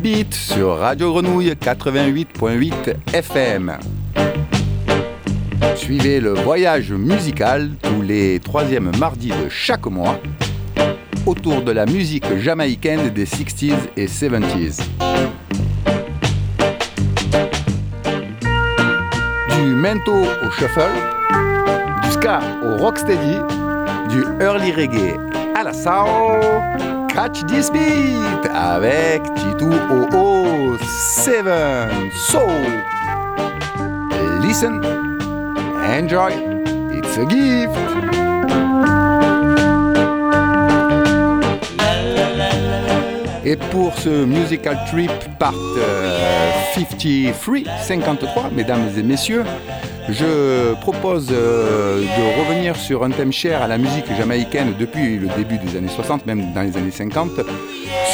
beat sur Radio Grenouille 88.8 FM. Suivez le voyage musical tous les troisièmes mardis de chaque mois autour de la musique jamaïcaine des 60s et 70s. Du mento au shuffle, du ska au rocksteady, du early reggae à la soul. Catch this beat avec Titu OO 7 So listen, enjoy, it's a gift. Et pour ce musical trip part 53, 53, mesdames et messieurs, je propose euh, de revenir sur un thème cher à la musique jamaïcaine depuis le début des années 60, même dans les années 50,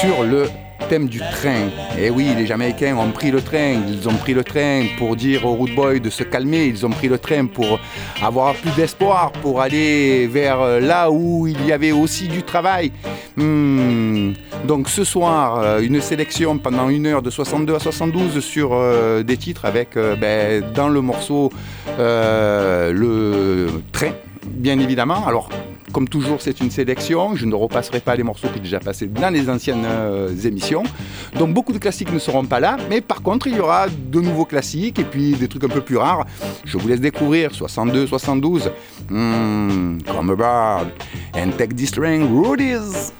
sur le thème du train. Et eh oui, les Jamaïcains ont pris le train. Ils ont pris le train pour dire aux root boys de se calmer. Ils ont pris le train pour avoir plus d'espoir, pour aller vers là où il y avait aussi du travail. Hmm. Donc ce soir, euh, une sélection pendant une heure de 62 à 72 sur euh, des titres avec euh, ben, dans le morceau le train, bien évidemment. Alors comme toujours, c'est une sélection. Je ne repasserai pas les morceaux qui sont déjà passés dans les anciennes émissions. Donc beaucoup de classiques ne seront pas là. Mais par contre, il y aura de nouveaux classiques et puis des trucs un peu plus rares. Je vous laisse découvrir 62, 72. Hmm, come aboard and take this string, Rudy's.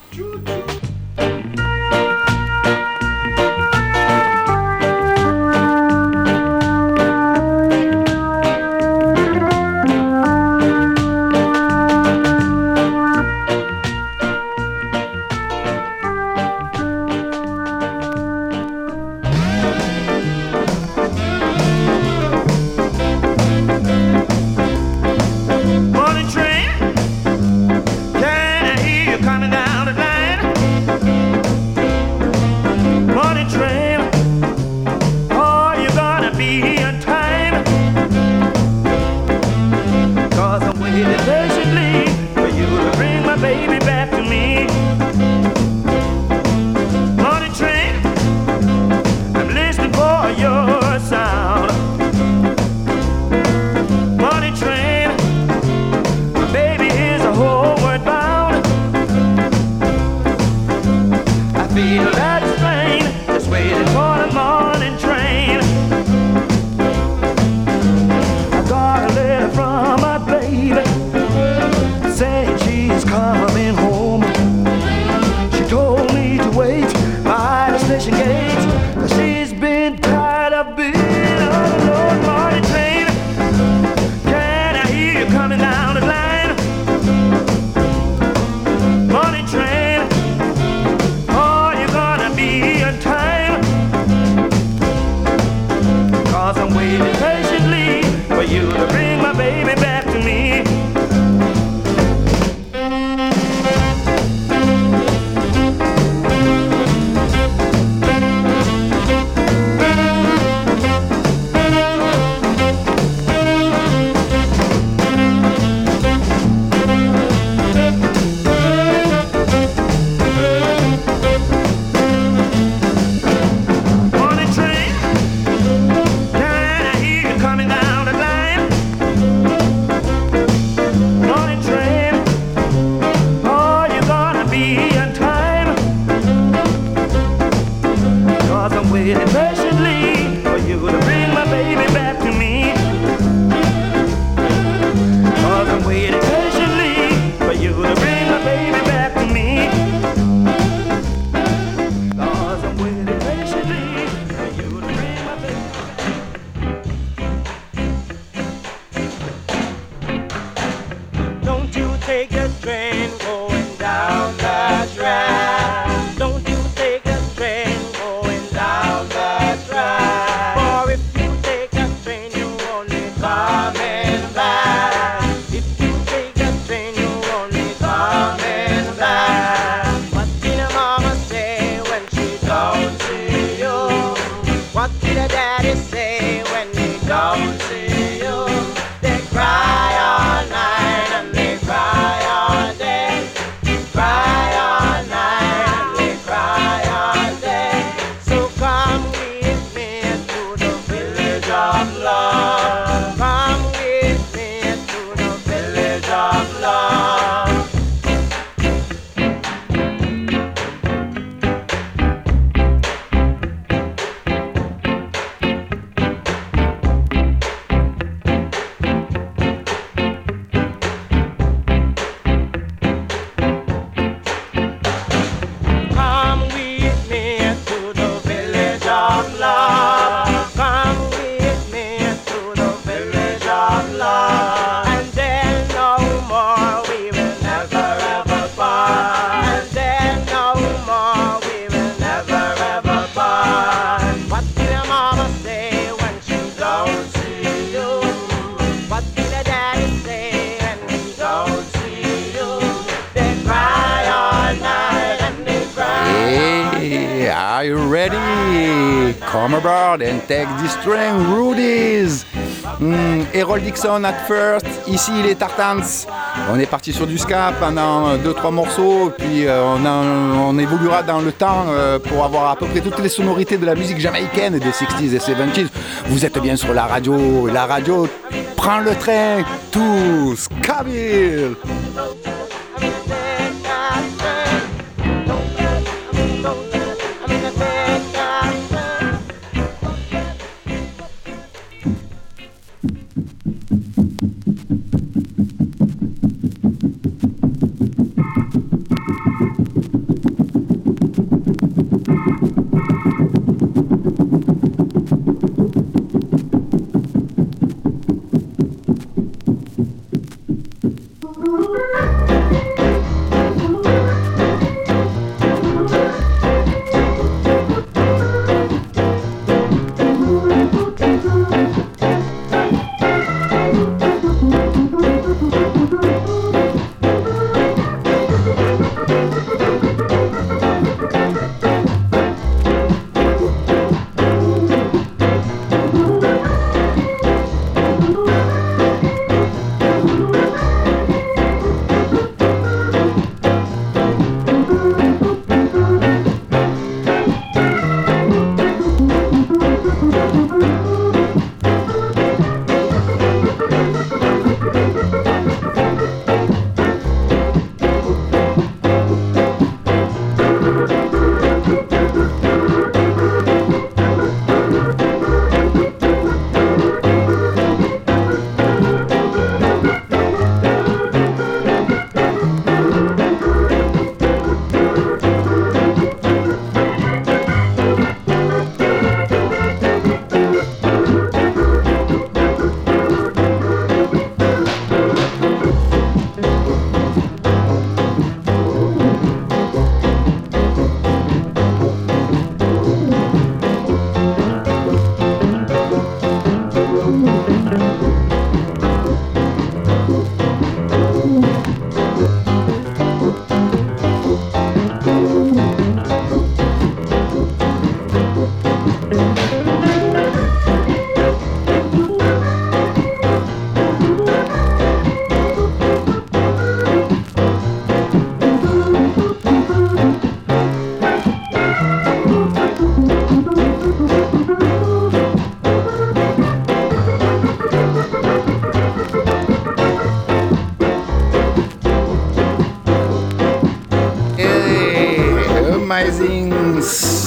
Ici les Tartans. On est parti sur du ska pendant 2-3 morceaux, puis euh, on, on, évoluera dans le temps euh, pour avoir à peu près toutes les sonorités de la musique jamaïcaine des 60s et 70s. Vous êtes bien sur la radio, la radio prend le train, tous, Kabyle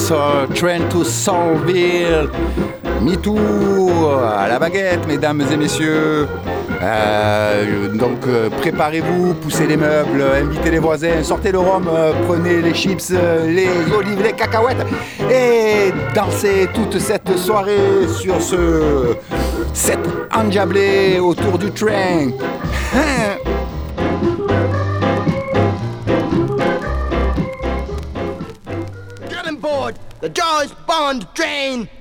Train to Soulville. MeToo à la baguette, mesdames et messieurs. Euh, donc euh, préparez-vous, poussez les meubles, invitez les voisins, sortez le rhum, euh, prenez les chips, les olives, les cacahuètes et dansez toute cette soirée sur ce cette endiablé autour du train. The Jaws Bond train! This train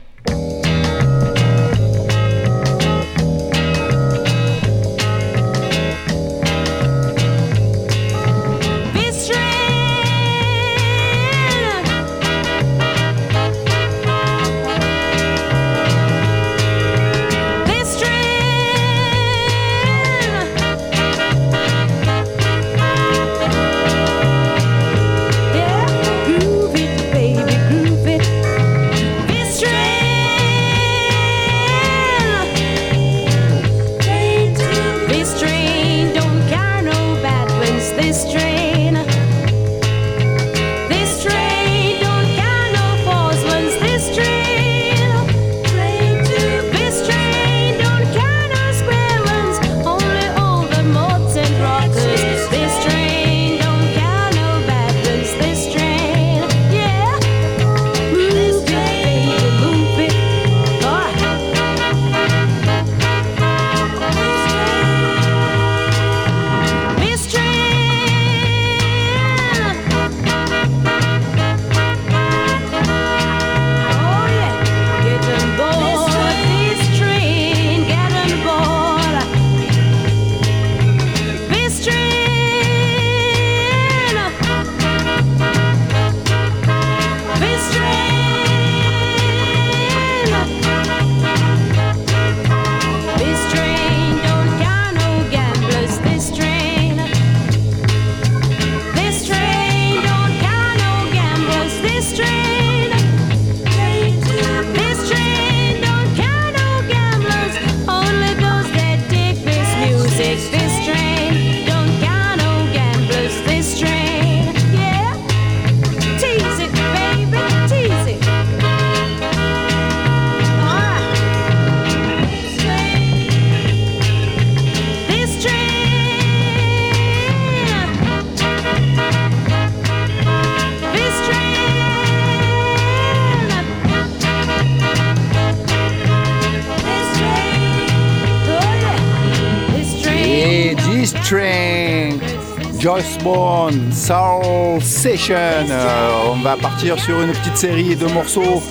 Session. Euh, on va partir sur une petite série de morceaux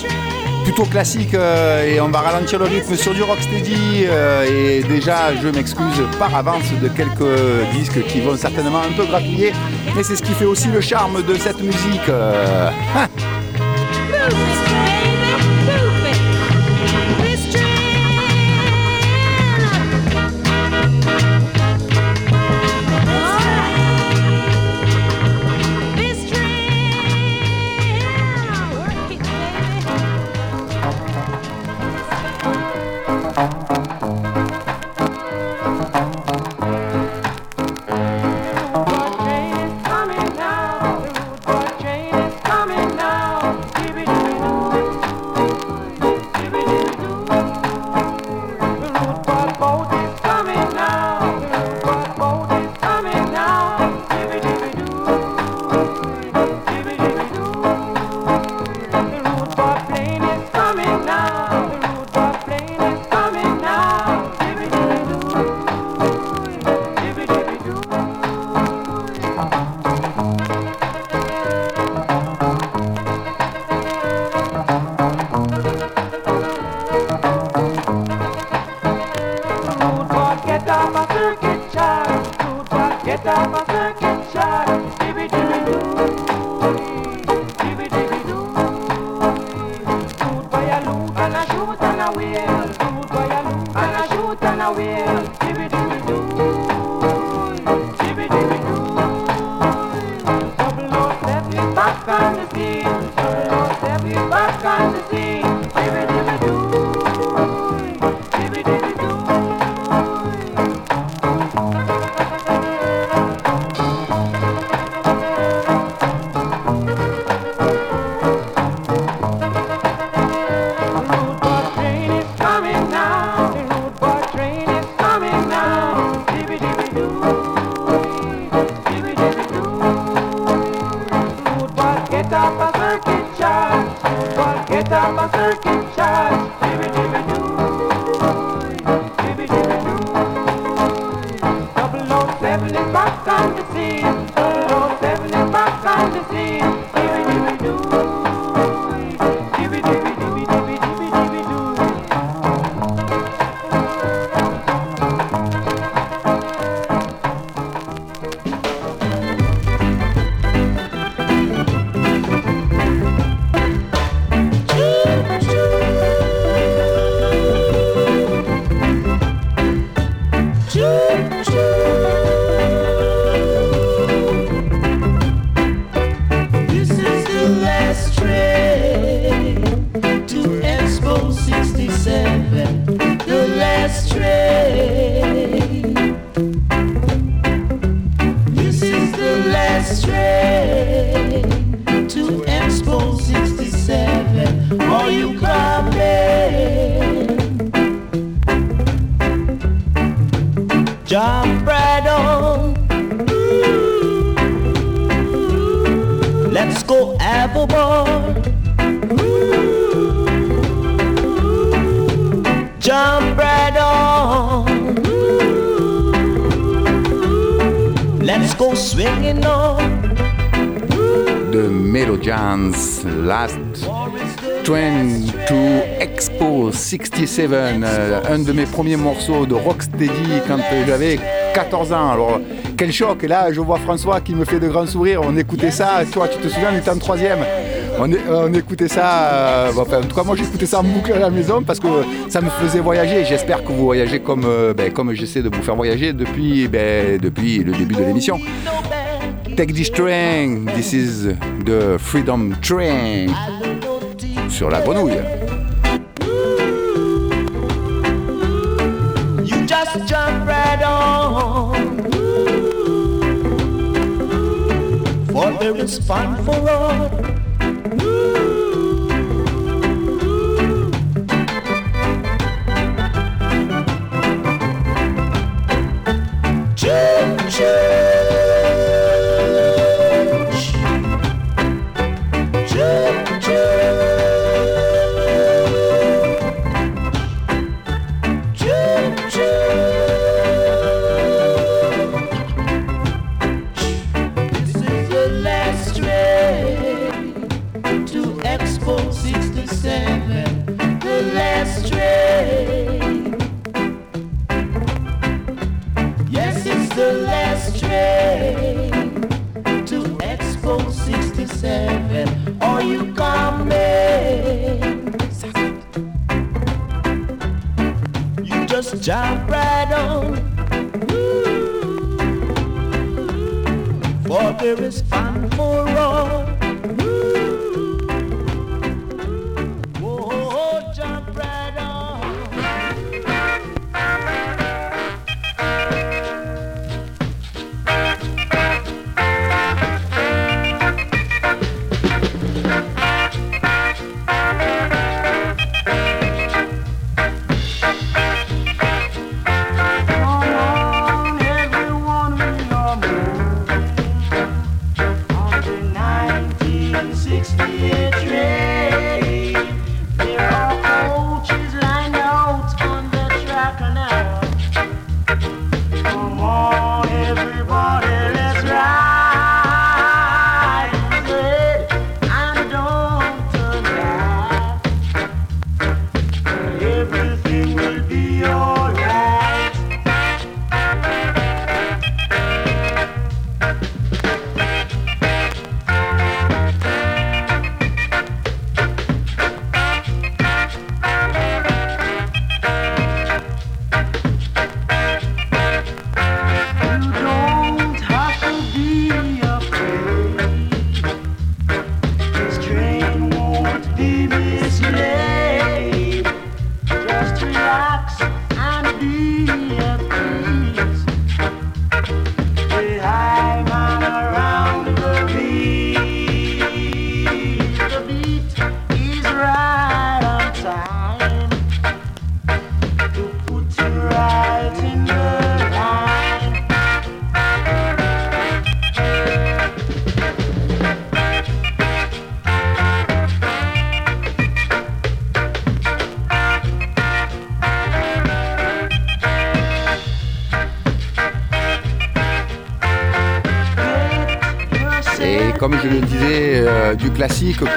plutôt classiques euh, et on va ralentir le rythme sur du rocksteady. Euh, et déjà, je m'excuse par avance de quelques disques qui vont certainement un peu gratouiller, mais c'est ce qui fait aussi le charme de cette musique. Hein. Last 67, euh, un de mes premiers morceaux de rocksteady quand j'avais 14 ans. Alors, quel choc! Et là, je vois François qui me fait de grands sourires. On écoutait ça, toi, tu te souviens, on était en troisième. On, écoutait ça, euh, en tout cas moi j'écoutais ça en boucle à la maison parce que ça me faisait voyager. J'espère que vous voyagez comme, euh, ben, comme j'essaie de vous faire voyager depuis, ben, depuis le début de l'émission. Take this train, this is the Freedom Train sur la grenouille. There is fun for all.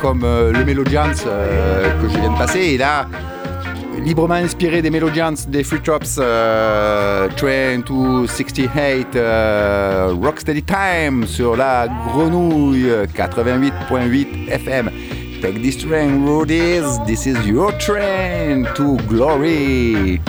Comme euh, le Melodians euh, que je viens de passer. Et là, librement inspiré des Melodians, des Free Drops, euh, Train to 68, Rocksteady Time sur la Grenouille 88.8 FM. Take this train, roadies. This is your train to glory.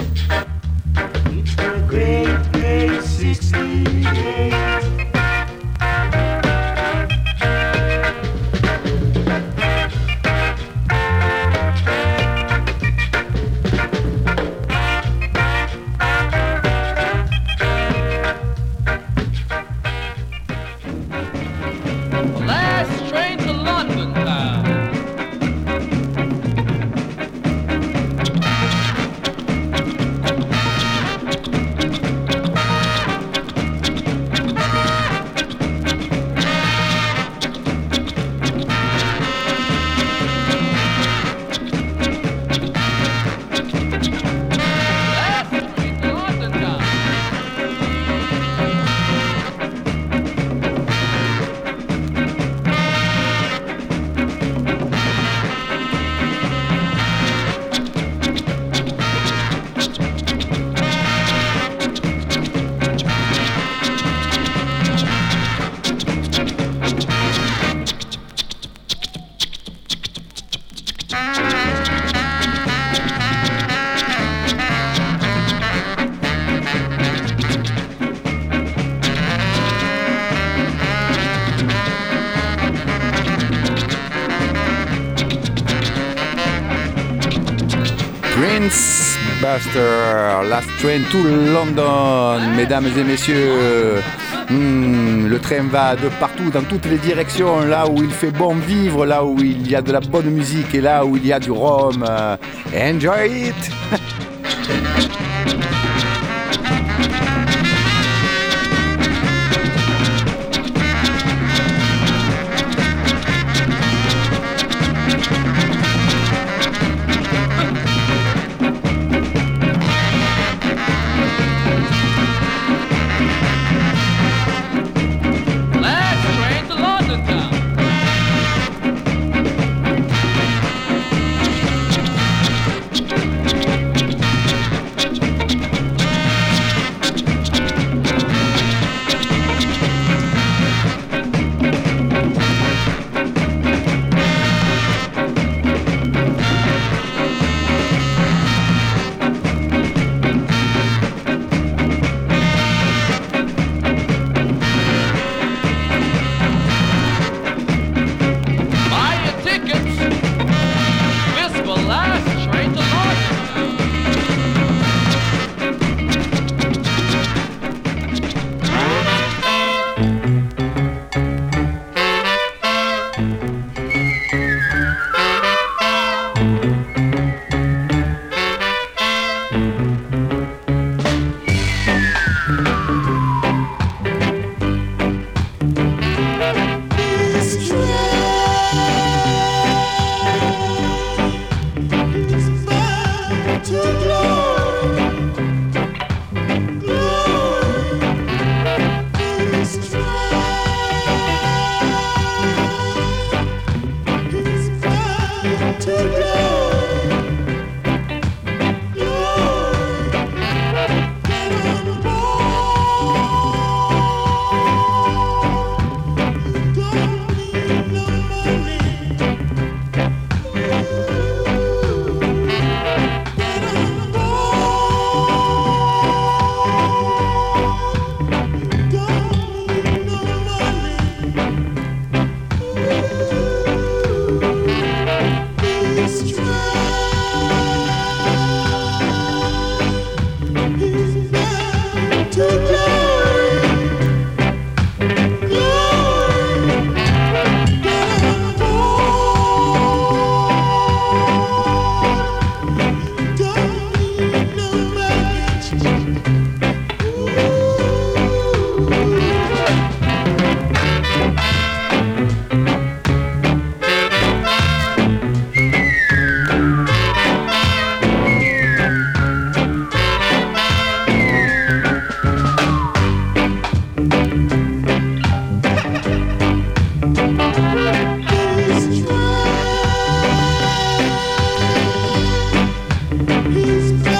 Last Train to London, mesdames et messieurs. Hmm, le train va de partout, dans toutes les directions, là où il fait bon vivre, là où il y a de la bonne musique et là où il y a du rhum. Enjoy it! Please, please.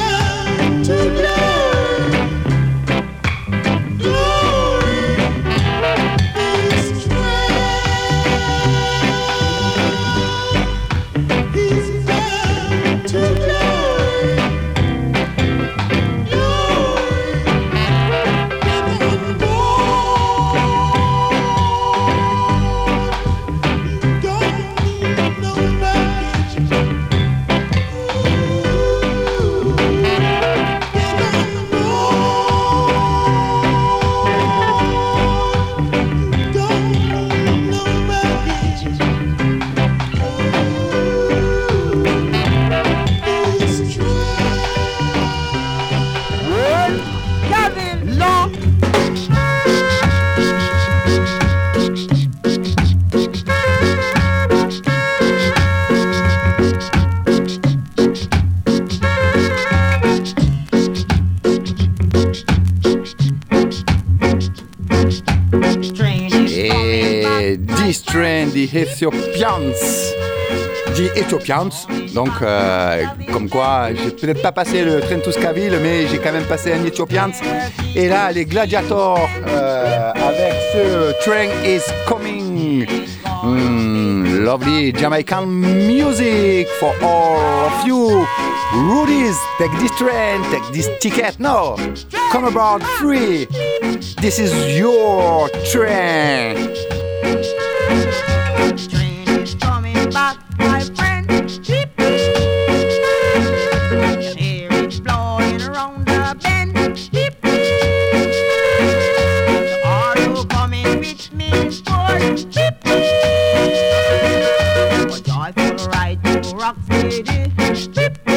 Ethiopians. The Ethiopians. Donc, euh, comme quoi, j'ai peut-être pas passé le train to Scaville, mais j'ai quand même passé un Ethiopians. Et là, les Gladiators euh, avec ce Train is Coming. Hmm, lovely Jamaican music for all of you. Rudies, take this train, take this ticket. No, come aboard free. This is your. Train right to Rock City.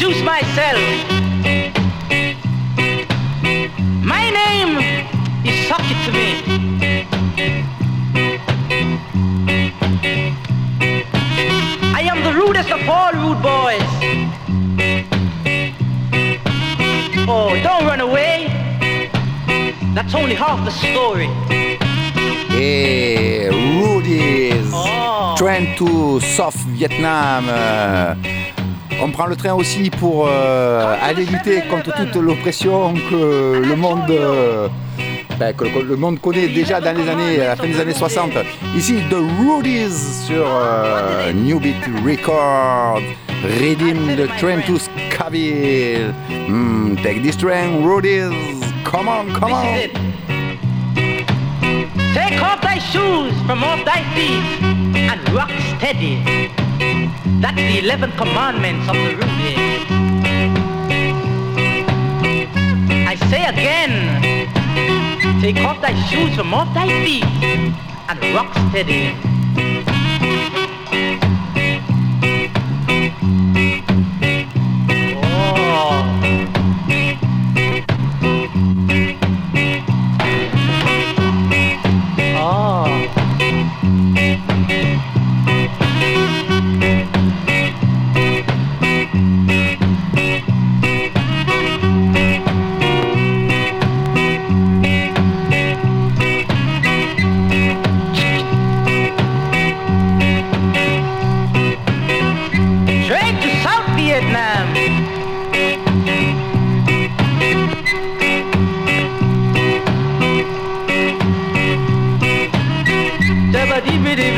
Introduce myself. My name is Socket to me. I am the rudest of all rude boys. Oh, don't run away. That's only half the story. Et Rudy's Oh. Train to South Vietnam. Euh, on prend le train aussi pour euh, aller lutter contre toute l'oppression que le monde, euh, ben, que, que le monde connaît déjà dans les années, à la fin des années 60. Ici, The Rudies sur euh, New Beat Records. Redeem the train to Scaville. Hmm, take this train, Rudies. Come on, come on. Take off thy shoes from off thy feet and rock steady. That's the eleven commandments of the Rudy. I say again, take off thy shoes from off thy feet and rock steady.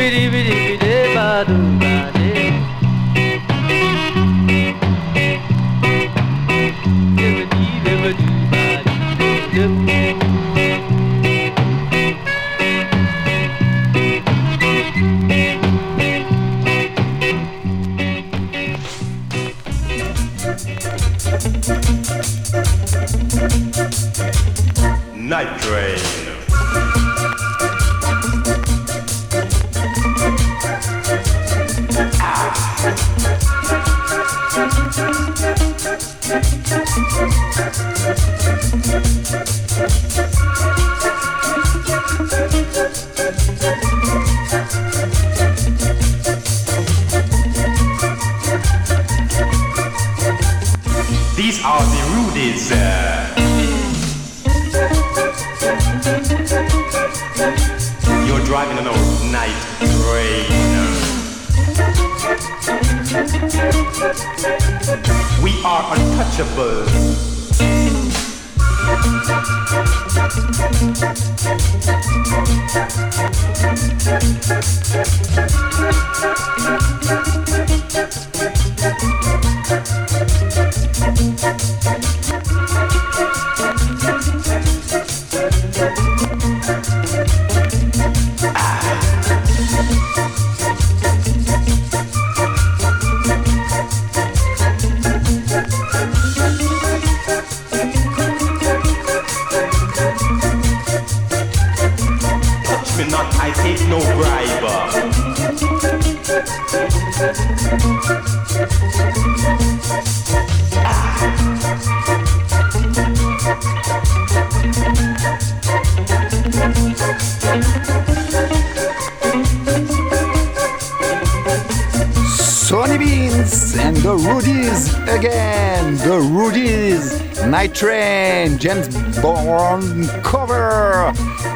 bidi bidi bidi ba do ba Again, The Rudies, Night Train, James Bond Cover.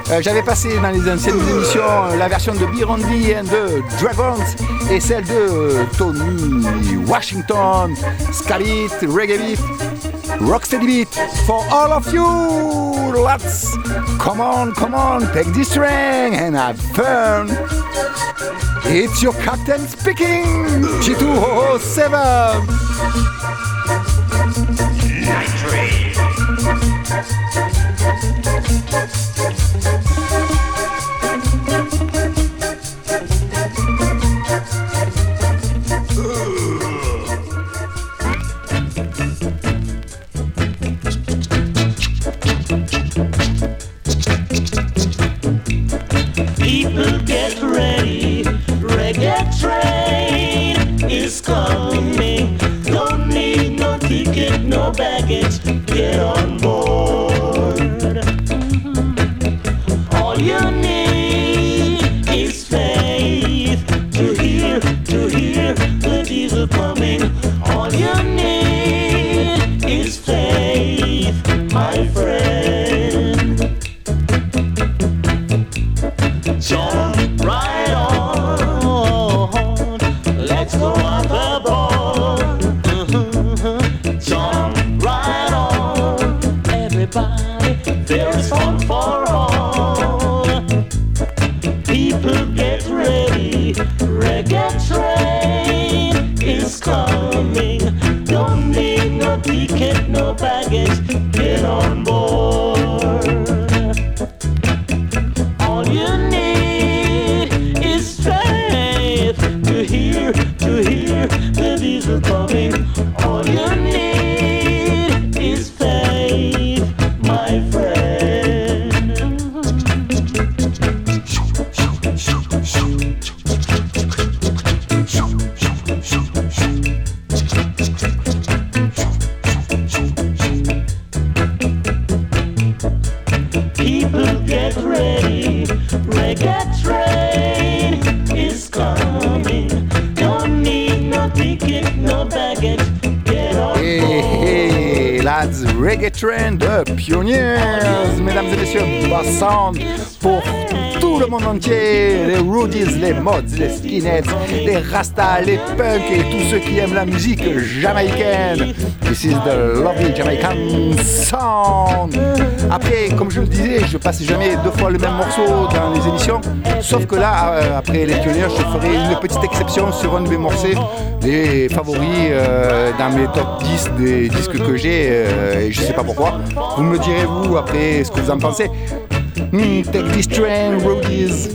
Euh, j'avais passé dans les anciennes émissions la version de Birondi and the Dragons et celle de euh, Tony Washington, Scalit, Reggae Beat, Rocksteady Beat for all of you. Let's come on, come on, take this train and have fun. It's your captain speaking. Chitu Ho Ho 7. night train. Pour tout le monde entier, les Rudies, les Mods, les Skinheads, les Rastas, les Punks et tous ceux qui aiment la musique jamaïcaine. This is the lovely Jamaican sound. Après, comme je le disais, je passe jamais deux fois le même morceau dans les émissions, sauf que là, euh, après les Pioneers, je ferai une petite exception sur un de mes morceaux, les favoris euh, dans mes top 10 des disques que j'ai, euh, et je sais pas pourquoi. Vous me direz, vous, après, ce que vous en pensez. Hmm, take this train, roadies.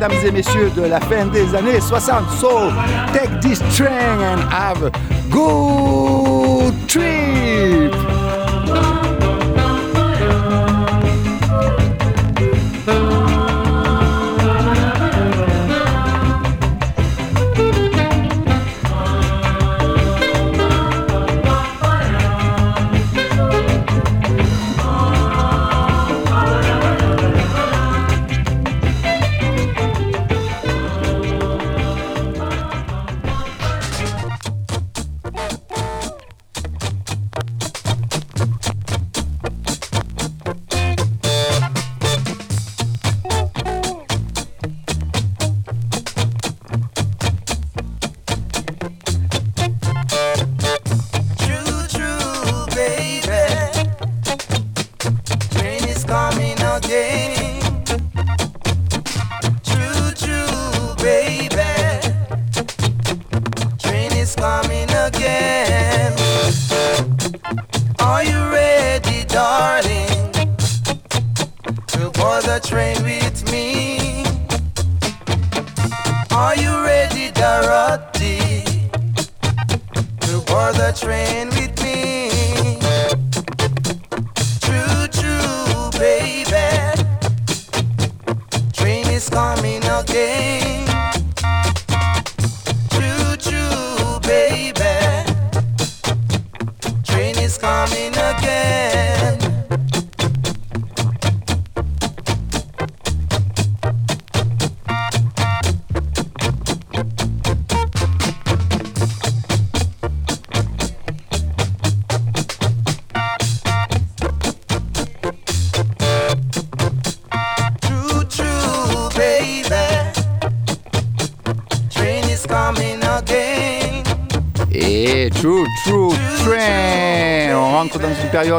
mesdames et messieurs, de la fin des années 60. So, take this train and have a good trip!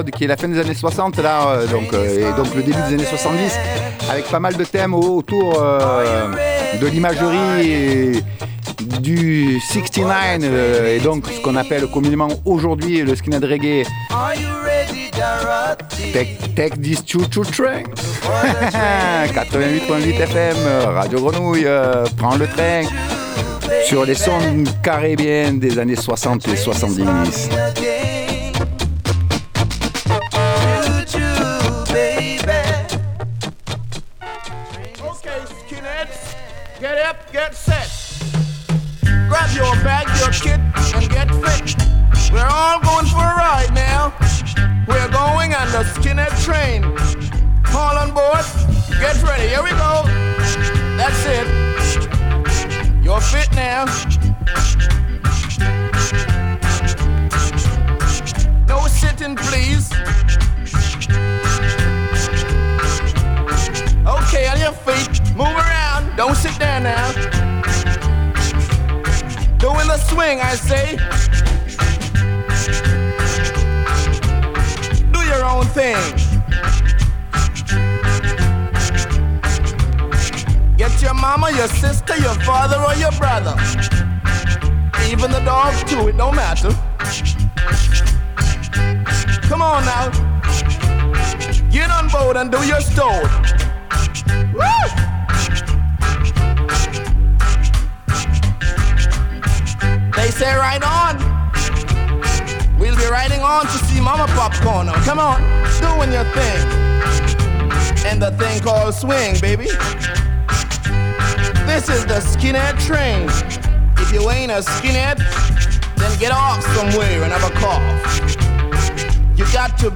qui est la fin des années 60, là, euh, donc, euh, et donc le début des années 70, avec pas mal de thèmes autour euh, de l'imagerie du 69 et donc ce qu'on appelle communément aujourd'hui le skinhead reggae. Take, take this choo choo train. 88.8 FM, Radio Grenouille, euh, prends le train sur les sons caribéens des années 60 et 70.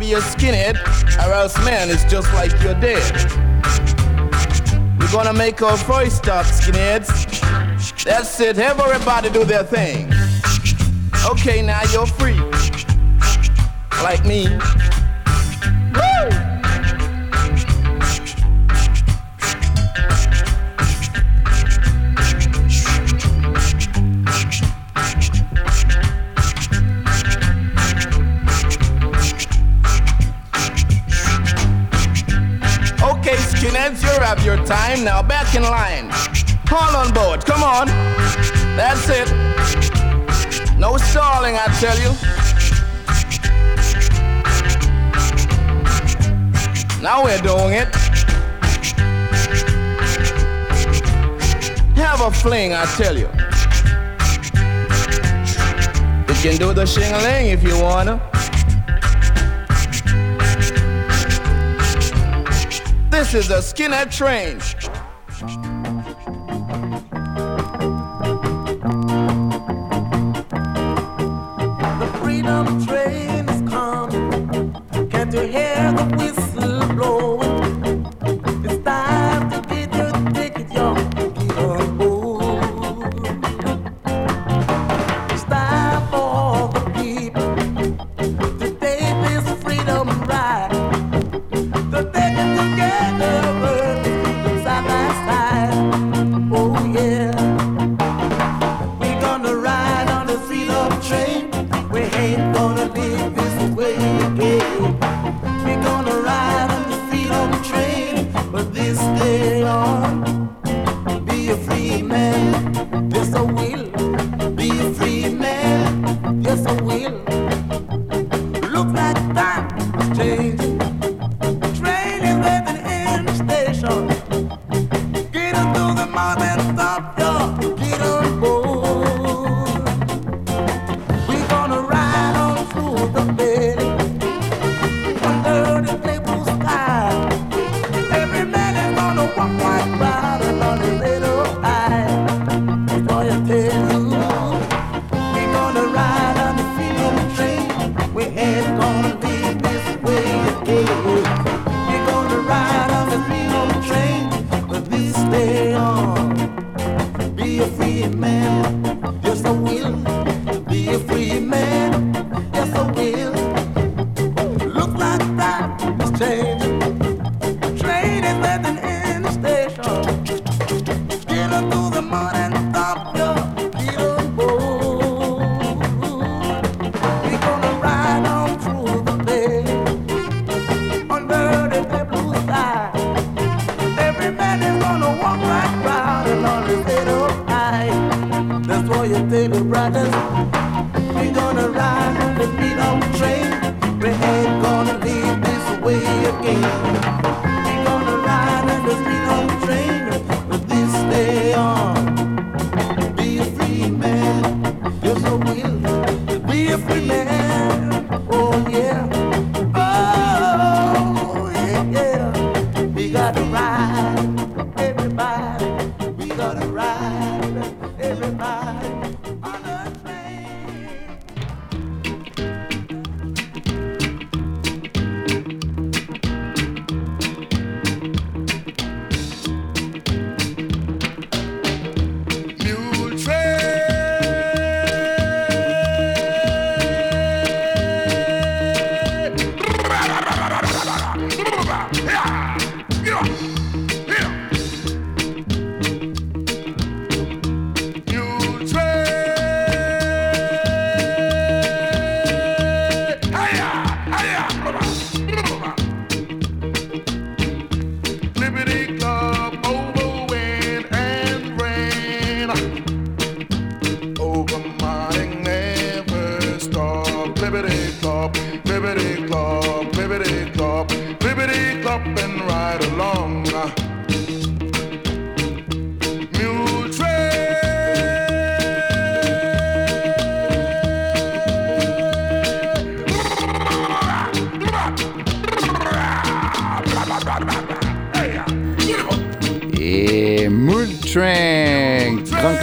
be a skinhead, or else man, it's just like you're dead. We're gonna make our voice stop, skinheads. That's it, everybody do their thing. Okay, now you're free. Like me. lads, you have your time. Now back in line. All on board, come on. That's it. No stalling, I tell you. Now we're doing it. Have a fling, I tell you. You can do the shingling if you wanna. This is a skinhead train.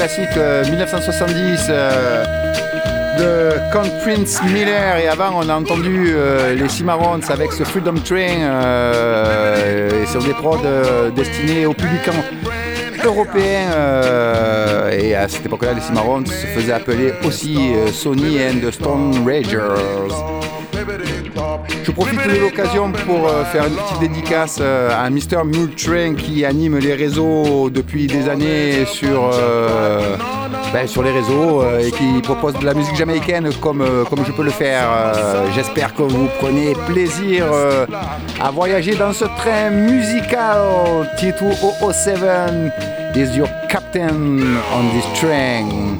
classique euh, 1970 euh, de Count Prince Miller et avant on a entendu euh, les Cimarrons avec ce Freedom Train euh, et sur des prods destinés aux publicans européens et à cette époque-là les Cimarrons se faisaient appeler aussi Sony and the Stone Rangers. Je profite de l'occasion pour euh, faire une petite dédicace euh, à Mr. Multrain qui anime les réseaux depuis des années sur, euh, ben, sur les réseaux et qui propose de la musique jamaïcaine comme, comme je peux le faire. J'espère que vous prenez plaisir à voyager dans ce train musical T2007 is your captain on this train.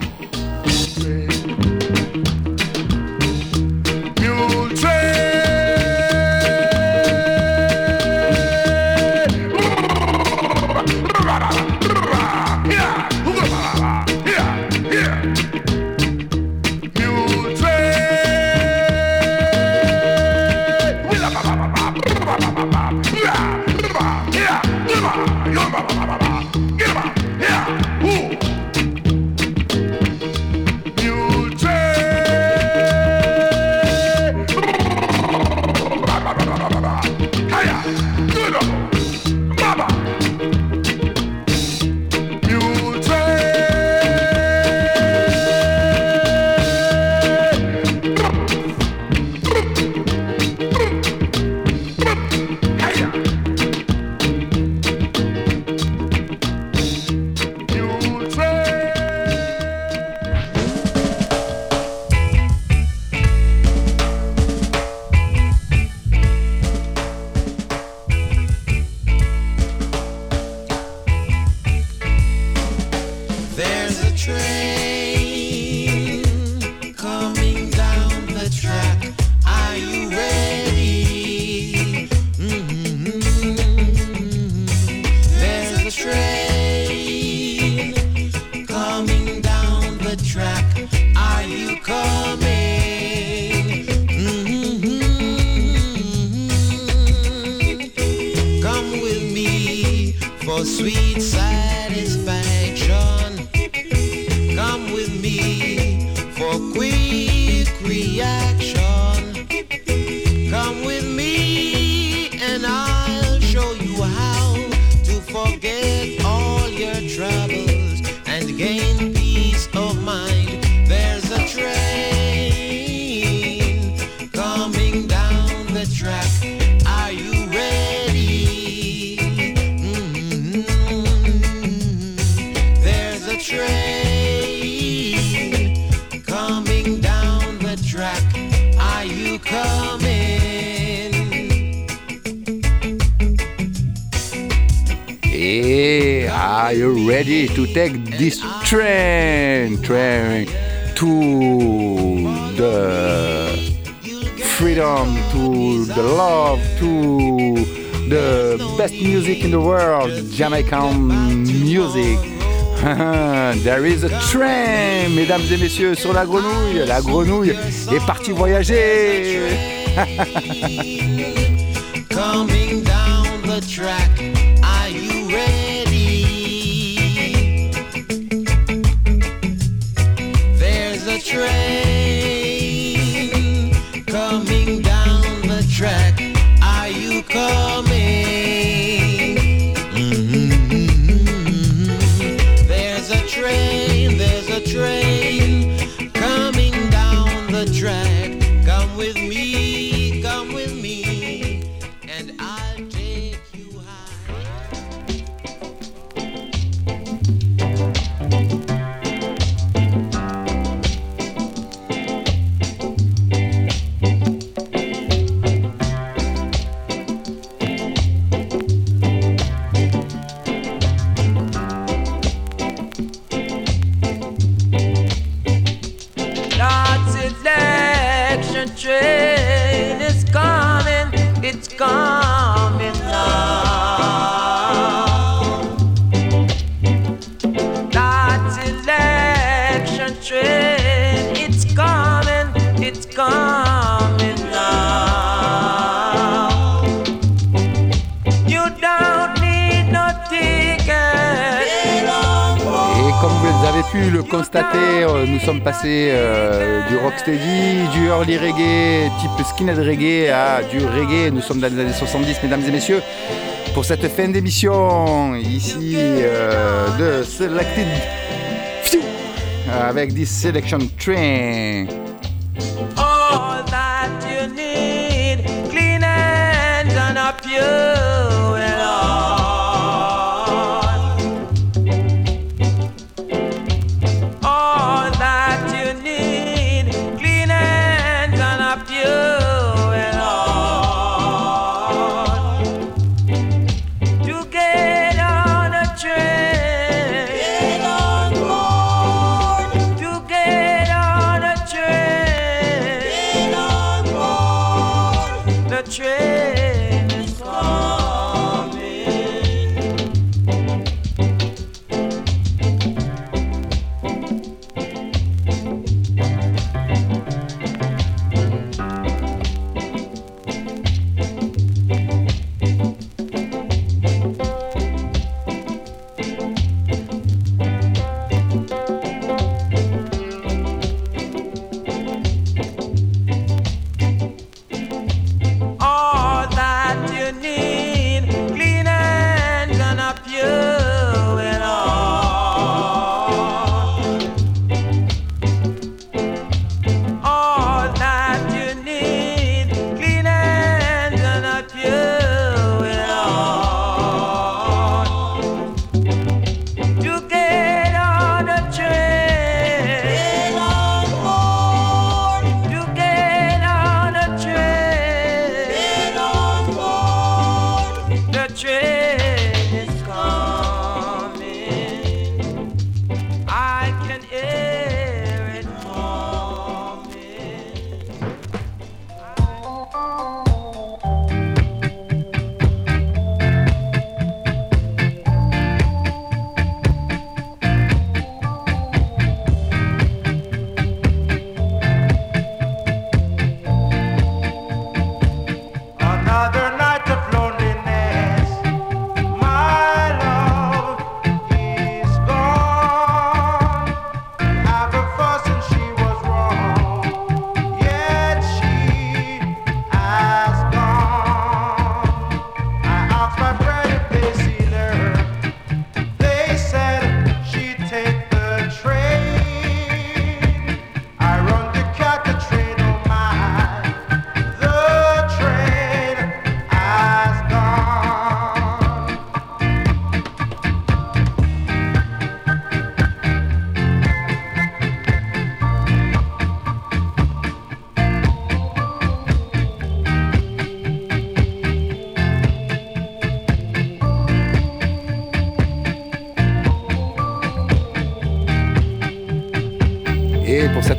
the love, to the best music in the world, Jamaican music. There is a train, mesdames et messieurs, sur la grenouille. La grenouille est partie voyager. passer euh, du rocksteady, du early reggae, type skinhead reggae, à du reggae. Nous sommes dans les années 70, mesdames et messieurs. Pour cette fin d'émission, ici euh, de Selected avec this Selection Train. All that you need, clean and up you.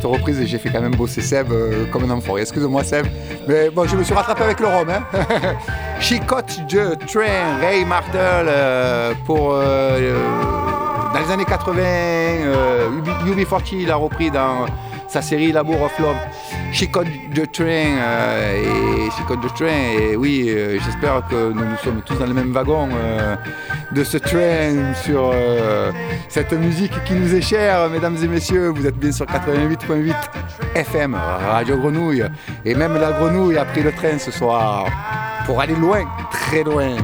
reprise et j'ai fait quand même bosser Seb euh, comme un enfant. Excuse-moi Seb, mais bon, je me suis rattrapé avec le rhum. Hein. Chicotte de Train, Ray Martel euh, pour euh, dans les années 80. UB40 l'a repris dans sa série L'amour of love. Chicotte de Train et Chicotte de Train et oui j'espère que nous, nous, sommes tous dans le même wagon de ce train sur cette musique qui nous est chère, mesdames et messieurs, vous êtes bien sur 88.8 FM, Radio Grenouille. Et même la grenouille a pris le train ce soir pour aller loin, très loin.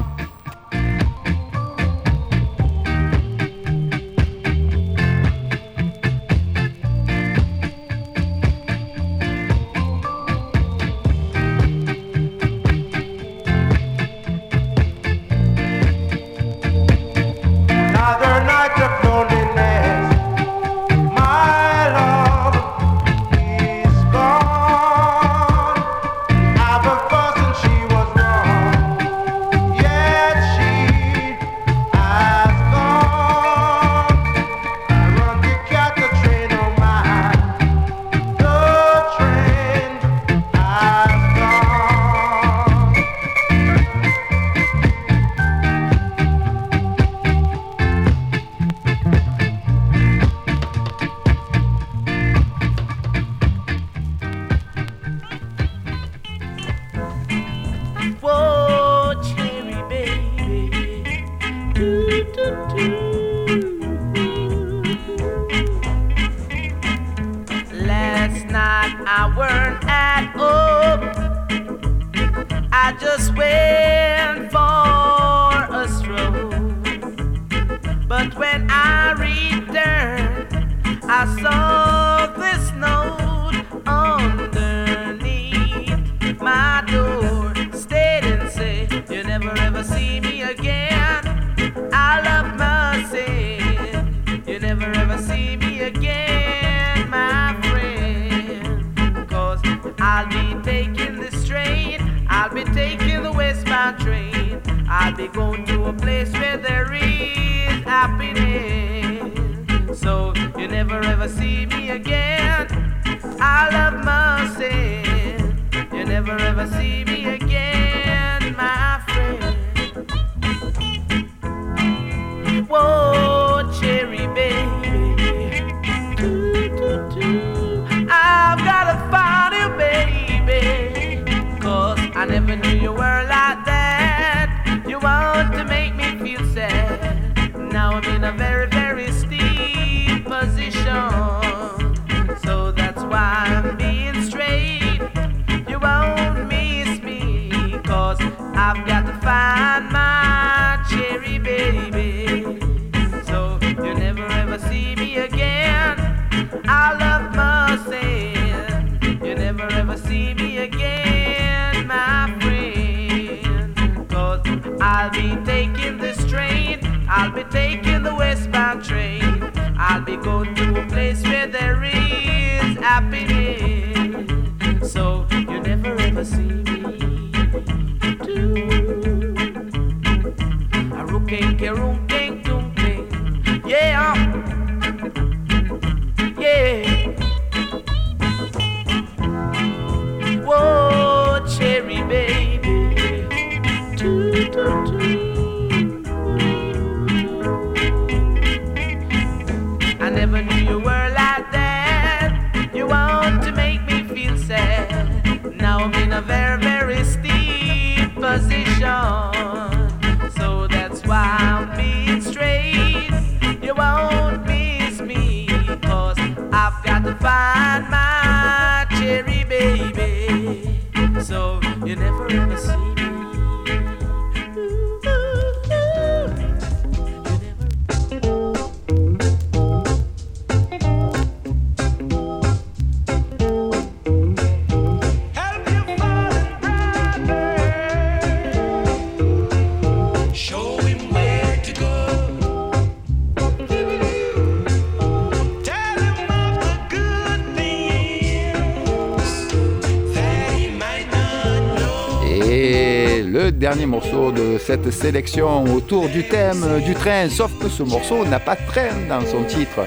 Dernier morceau de cette sélection autour du thème du train, sauf que ce morceau n'a pas de train dans son titre.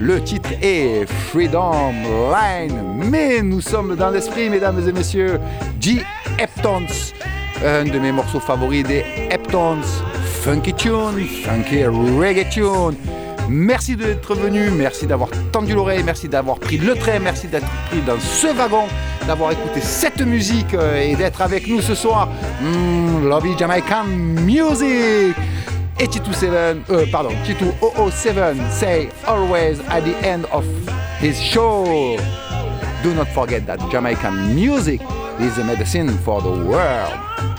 Le titre est Freedom Line, mais nous sommes dans l'esprit, mesdames et messieurs, G. Heptons, un de mes morceaux favoris des Heptons, Funky Tune, Funky Reggae Tune. Merci d'être venu, merci d'avoir tendu l'oreille, merci d'avoir pris le train, merci d'être pris dans ce wagon, d'avoir écouté cette musique euh, et d'être avec nous ce soir. Mm, Lobby Jamaican Music. Et Titu7, euh, pardon, Titu 007 say always at the end of his show. Do not forget that Jamaican music is a medicine for the world.